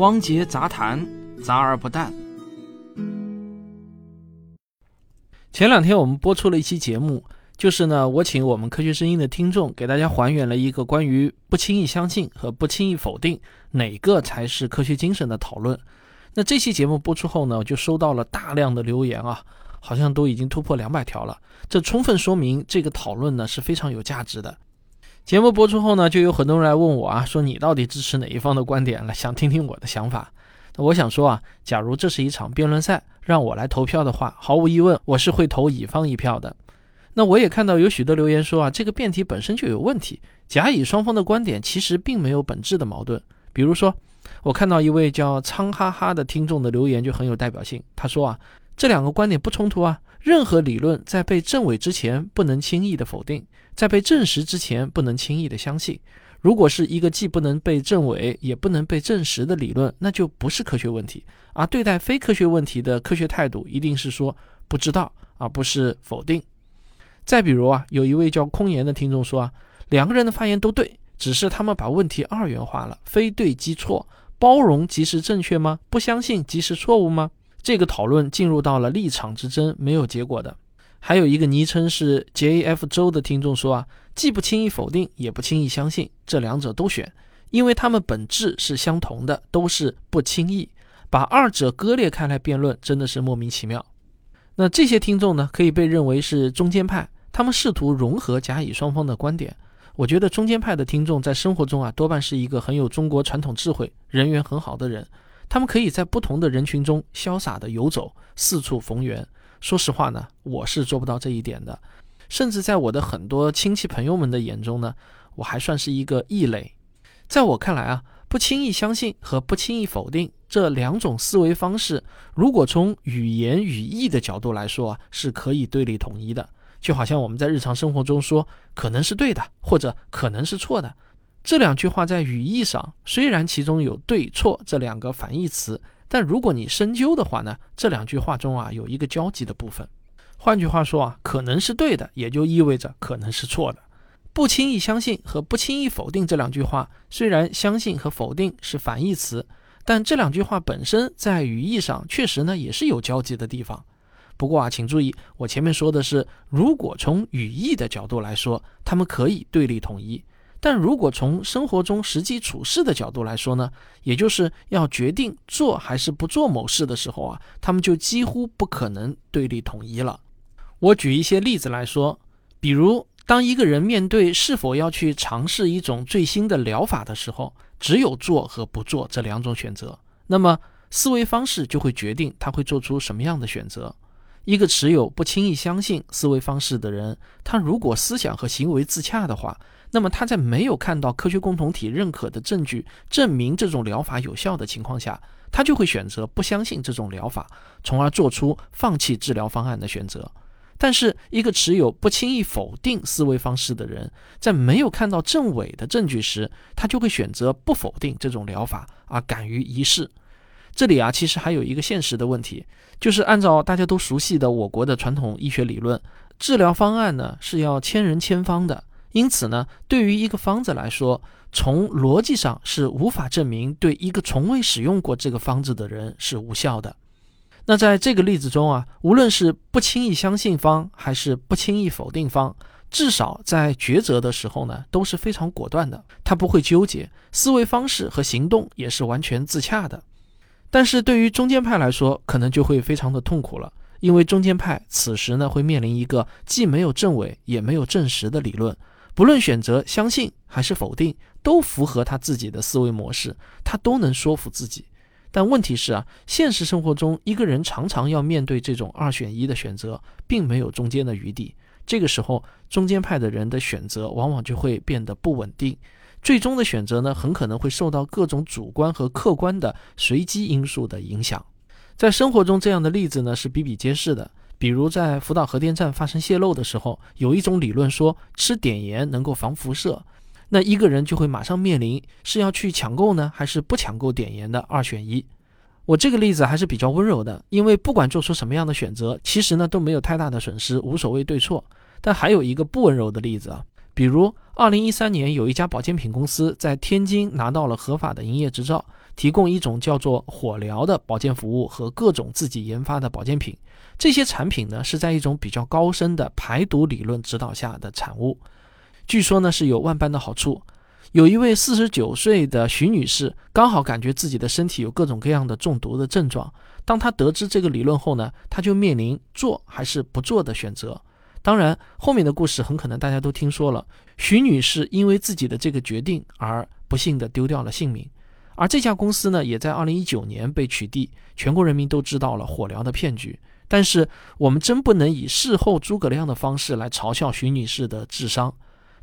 汪杰杂谈，杂而不淡。前两天我们播出了一期节目，就是呢，我请我们科学声音的听众给大家还原了一个关于不轻易相信和不轻易否定哪个才是科学精神的讨论。那这期节目播出后呢，我就收到了大量的留言啊，好像都已经突破两百条了。这充分说明这个讨论呢是非常有价值的。节目播出后呢，就有很多人来问我啊，说你到底支持哪一方的观点了？想听听我的想法。那我想说啊，假如这是一场辩论赛，让我来投票的话，毫无疑问，我是会投乙方一票的。那我也看到有许多留言说啊，这个辩题本身就有问题，甲乙双方的观点其实并没有本质的矛盾。比如说，我看到一位叫苍哈哈的听众的留言就很有代表性，他说啊，这两个观点不冲突啊，任何理论在被证伪之前不能轻易的否定，在被证实之前不能轻易的相信。如果是一个既不能被证伪也不能被证实的理论，那就不是科学问题。而对待非科学问题的科学态度，一定是说不知道，而不是否定。再比如啊，有一位叫空言的听众说啊，两个人的发言都对，只是他们把问题二元化了，非对即错，包容即是正确吗？不相信即是错误吗？这个讨论进入到了立场之争，没有结果的。还有一个昵称是 JF 周的听众说啊，既不轻易否定，也不轻易相信，这两者都选，因为他们本质是相同的，都是不轻易。把二者割裂开来辩论，真的是莫名其妙。那这些听众呢，可以被认为是中间派，他们试图融合甲乙双方的观点。我觉得中间派的听众在生活中啊，多半是一个很有中国传统智慧、人缘很好的人，他们可以在不同的人群中潇洒的游走，四处逢源。说实话呢，我是做不到这一点的，甚至在我的很多亲戚朋友们的眼中呢，我还算是一个异类。在我看来啊，不轻易相信和不轻易否定这两种思维方式，如果从语言语义的角度来说啊，是可以对立统一的。就好像我们在日常生活中说可能是对的，或者可能是错的，这两句话在语义上虽然其中有对错这两个反义词。但如果你深究的话呢，这两句话中啊有一个交集的部分。换句话说啊，可能是对的，也就意味着可能是错的。不轻易相信和不轻易否定这两句话，虽然相信和否定是反义词，但这两句话本身在语义上确实呢也是有交集的地方。不过啊，请注意，我前面说的是，如果从语义的角度来说，它们可以对立统一。但如果从生活中实际处事的角度来说呢，也就是要决定做还是不做某事的时候啊，他们就几乎不可能对立统一了。我举一些例子来说，比如当一个人面对是否要去尝试一种最新的疗法的时候，只有做和不做这两种选择，那么思维方式就会决定他会做出什么样的选择。一个持有不轻易相信思维方式的人，他如果思想和行为自洽的话。那么他在没有看到科学共同体认可的证据证明这种疗法有效的情况下，他就会选择不相信这种疗法，从而做出放弃治疗方案的选择。但是，一个持有不轻易否定思维方式的人，在没有看到证伪的证据时，他就会选择不否定这种疗法，而敢于一试。这里啊，其实还有一个现实的问题，就是按照大家都熟悉的我国的传统医学理论，治疗方案呢是要千人千方的。因此呢，对于一个方子来说，从逻辑上是无法证明对一个从未使用过这个方子的人是无效的。那在这个例子中啊，无论是不轻易相信方还是不轻易否定方，至少在抉择的时候呢，都是非常果断的，他不会纠结，思维方式和行动也是完全自洽的。但是对于中间派来说，可能就会非常的痛苦了，因为中间派此时呢，会面临一个既没有证伪也没有证实的理论。不论选择相信还是否定，都符合他自己的思维模式，他都能说服自己。但问题是啊，现实生活中一个人常常要面对这种二选一的选择，并没有中间的余地。这个时候，中间派的人的选择往往就会变得不稳定，最终的选择呢，很可能会受到各种主观和客观的随机因素的影响。在生活中，这样的例子呢是比比皆是的。比如在福岛核电站发生泄漏的时候，有一种理论说吃碘盐能够防辐射，那一个人就会马上面临是要去抢购呢，还是不抢购碘盐的二选一。我这个例子还是比较温柔的，因为不管做出什么样的选择，其实呢都没有太大的损失，无所谓对错。但还有一个不温柔的例子啊，比如，二零一三年有一家保健品公司在天津拿到了合法的营业执照，提供一种叫做火疗的保健服务和各种自己研发的保健品。这些产品呢是在一种比较高深的排毒理论指导下的产物，据说呢是有万般的好处。有一位四十九岁的徐女士，刚好感觉自己的身体有各种各样的中毒的症状。当她得知这个理论后呢，她就面临做还是不做的选择。当然，后面的故事很可能大家都听说了。徐女士因为自己的这个决定而不幸的丢掉了性命，而这家公司呢，也在二零一九年被取缔，全国人民都知道了火疗的骗局。但是，我们真不能以事后诸葛亮的方式来嘲笑徐女士的智商。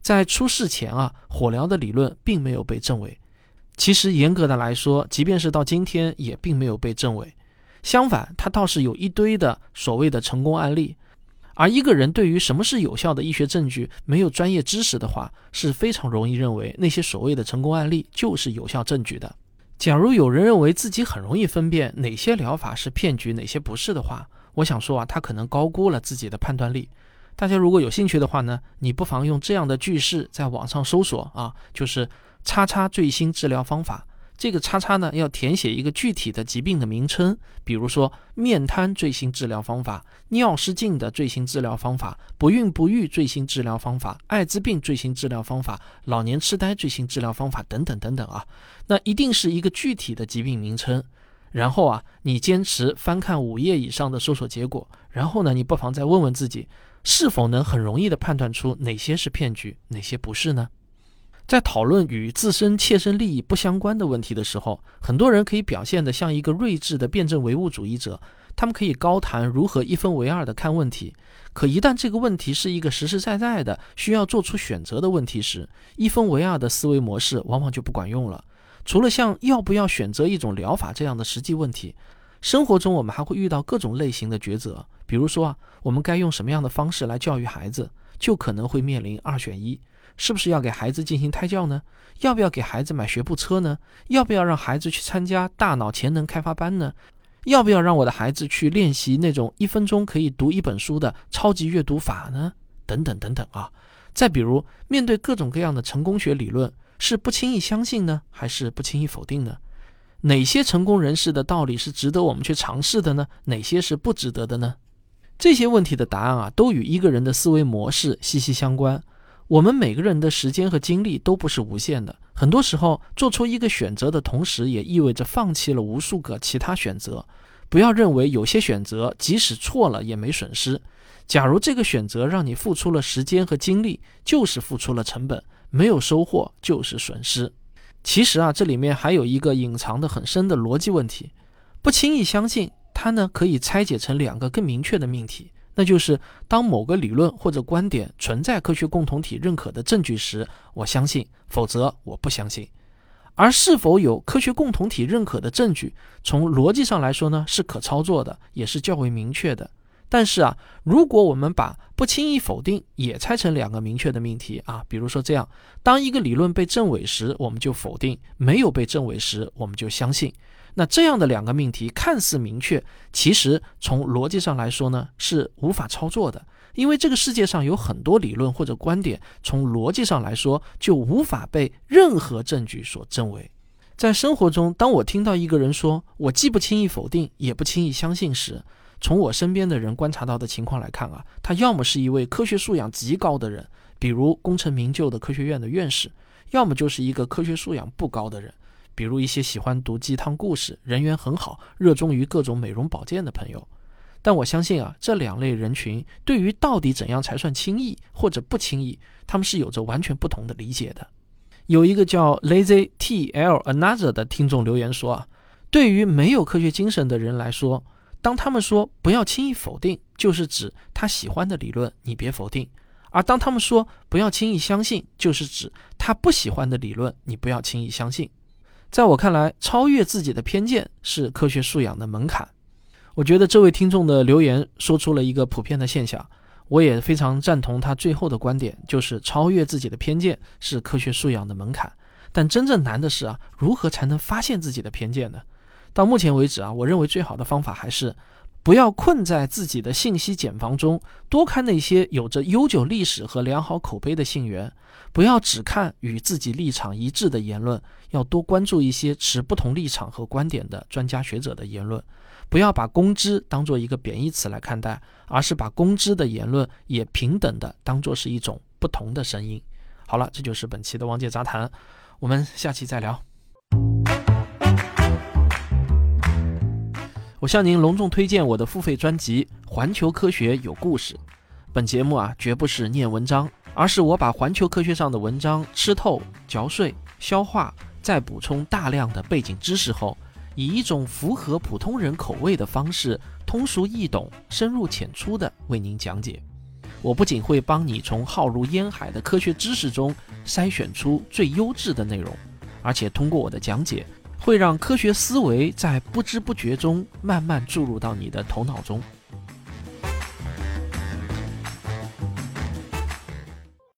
在出事前啊，火疗的理论并没有被证伪。其实，严格的来说，即便是到今天，也并没有被证伪。相反，它倒是有一堆的所谓的成功案例。而一个人对于什么是有效的医学证据没有专业知识的话，是非常容易认为那些所谓的成功案例就是有效证据的。假如有人认为自己很容易分辨哪些疗法是骗局，哪些不是的话，我想说啊，他可能高估了自己的判断力。大家如果有兴趣的话呢，你不妨用这样的句式在网上搜索啊，就是“叉叉最新治疗方法”。这个叉叉呢，要填写一个具体的疾病的名称，比如说面瘫最新治疗方法、尿失禁的最新治疗方法、不孕不育最新治疗方法、艾滋病最新治疗方法、老年痴呆最新治疗方法等等等等啊，那一定是一个具体的疾病名称。然后啊，你坚持翻看五页以上的搜索结果，然后呢，你不妨再问问自己，是否能很容易的判断出哪些是骗局，哪些不是呢？在讨论与自身切身利益不相关的问题的时候，很多人可以表现得像一个睿智的辩证唯物主义者，他们可以高谈如何一分为二的看问题。可一旦这个问题是一个实实在在的需要做出选择的问题时，一分为二的思维模式往往就不管用了。除了像要不要选择一种疗法这样的实际问题，生活中我们还会遇到各种类型的抉择。比如说啊，我们该用什么样的方式来教育孩子，就可能会面临二选一。是不是要给孩子进行胎教呢？要不要给孩子买学步车呢？要不要让孩子去参加大脑潜能开发班呢？要不要让我的孩子去练习那种一分钟可以读一本书的超级阅读法呢？等等等等啊！再比如，面对各种各样的成功学理论，是不轻易相信呢，还是不轻易否定呢？哪些成功人士的道理是值得我们去尝试的呢？哪些是不值得的呢？这些问题的答案啊，都与一个人的思维模式息息相关。我们每个人的时间和精力都不是无限的，很多时候做出一个选择的同时，也意味着放弃了无数个其他选择。不要认为有些选择即使错了也没损失。假如这个选择让你付出了时间和精力，就是付出了成本，没有收获就是损失。其实啊，这里面还有一个隐藏的很深的逻辑问题，不轻易相信它呢，可以拆解成两个更明确的命题。那就是当某个理论或者观点存在科学共同体认可的证据时，我相信；否则我不相信。而是否有科学共同体认可的证据，从逻辑上来说呢，是可操作的，也是较为明确的。但是啊，如果我们把不轻易否定也拆成两个明确的命题啊，比如说这样：当一个理论被证伪时，我们就否定；没有被证伪时，我们就相信。那这样的两个命题看似明确，其实从逻辑上来说呢是无法操作的，因为这个世界上有很多理论或者观点，从逻辑上来说就无法被任何证据所证伪。在生活中，当我听到一个人说我既不轻易否定，也不轻易相信时，从我身边的人观察到的情况来看啊，他要么是一位科学素养极高的人，比如功成名就的科学院的院士，要么就是一个科学素养不高的人。比如一些喜欢读鸡汤故事、人缘很好、热衷于各种美容保健的朋友，但我相信啊，这两类人群对于到底怎样才算轻易或者不轻易，他们是有着完全不同的理解的。有一个叫 Lazy T L Another 的听众留言说啊，对于没有科学精神的人来说，当他们说不要轻易否定，就是指他喜欢的理论你别否定；而当他们说不要轻易相信，就是指他不喜欢的理论你不要轻易相信。在我看来，超越自己的偏见是科学素养的门槛。我觉得这位听众的留言说出了一个普遍的现象，我也非常赞同他最后的观点，就是超越自己的偏见是科学素养的门槛。但真正难的是啊，如何才能发现自己的偏见呢？到目前为止啊，我认为最好的方法还是不要困在自己的信息茧房中，多看那些有着悠久历史和良好口碑的信源。不要只看与自己立场一致的言论，要多关注一些持不同立场和观点的专家学者的言论。不要把公知当做一个贬义词来看待，而是把公知的言论也平等的当做是一种不同的声音。好了，这就是本期的王界杂谈，我们下期再聊。我向您隆重推荐我的付费专辑《环球科学有故事》。本节目啊，绝不是念文章，而是我把环球科学上的文章吃透、嚼碎、消化，再补充大量的背景知识后，以一种符合普通人口味的方式，通俗易懂、深入浅出的为您讲解。我不仅会帮你从浩如烟海的科学知识中筛选出最优质的内容，而且通过我的讲解。会让科学思维在不知不觉中慢慢注入到你的头脑中。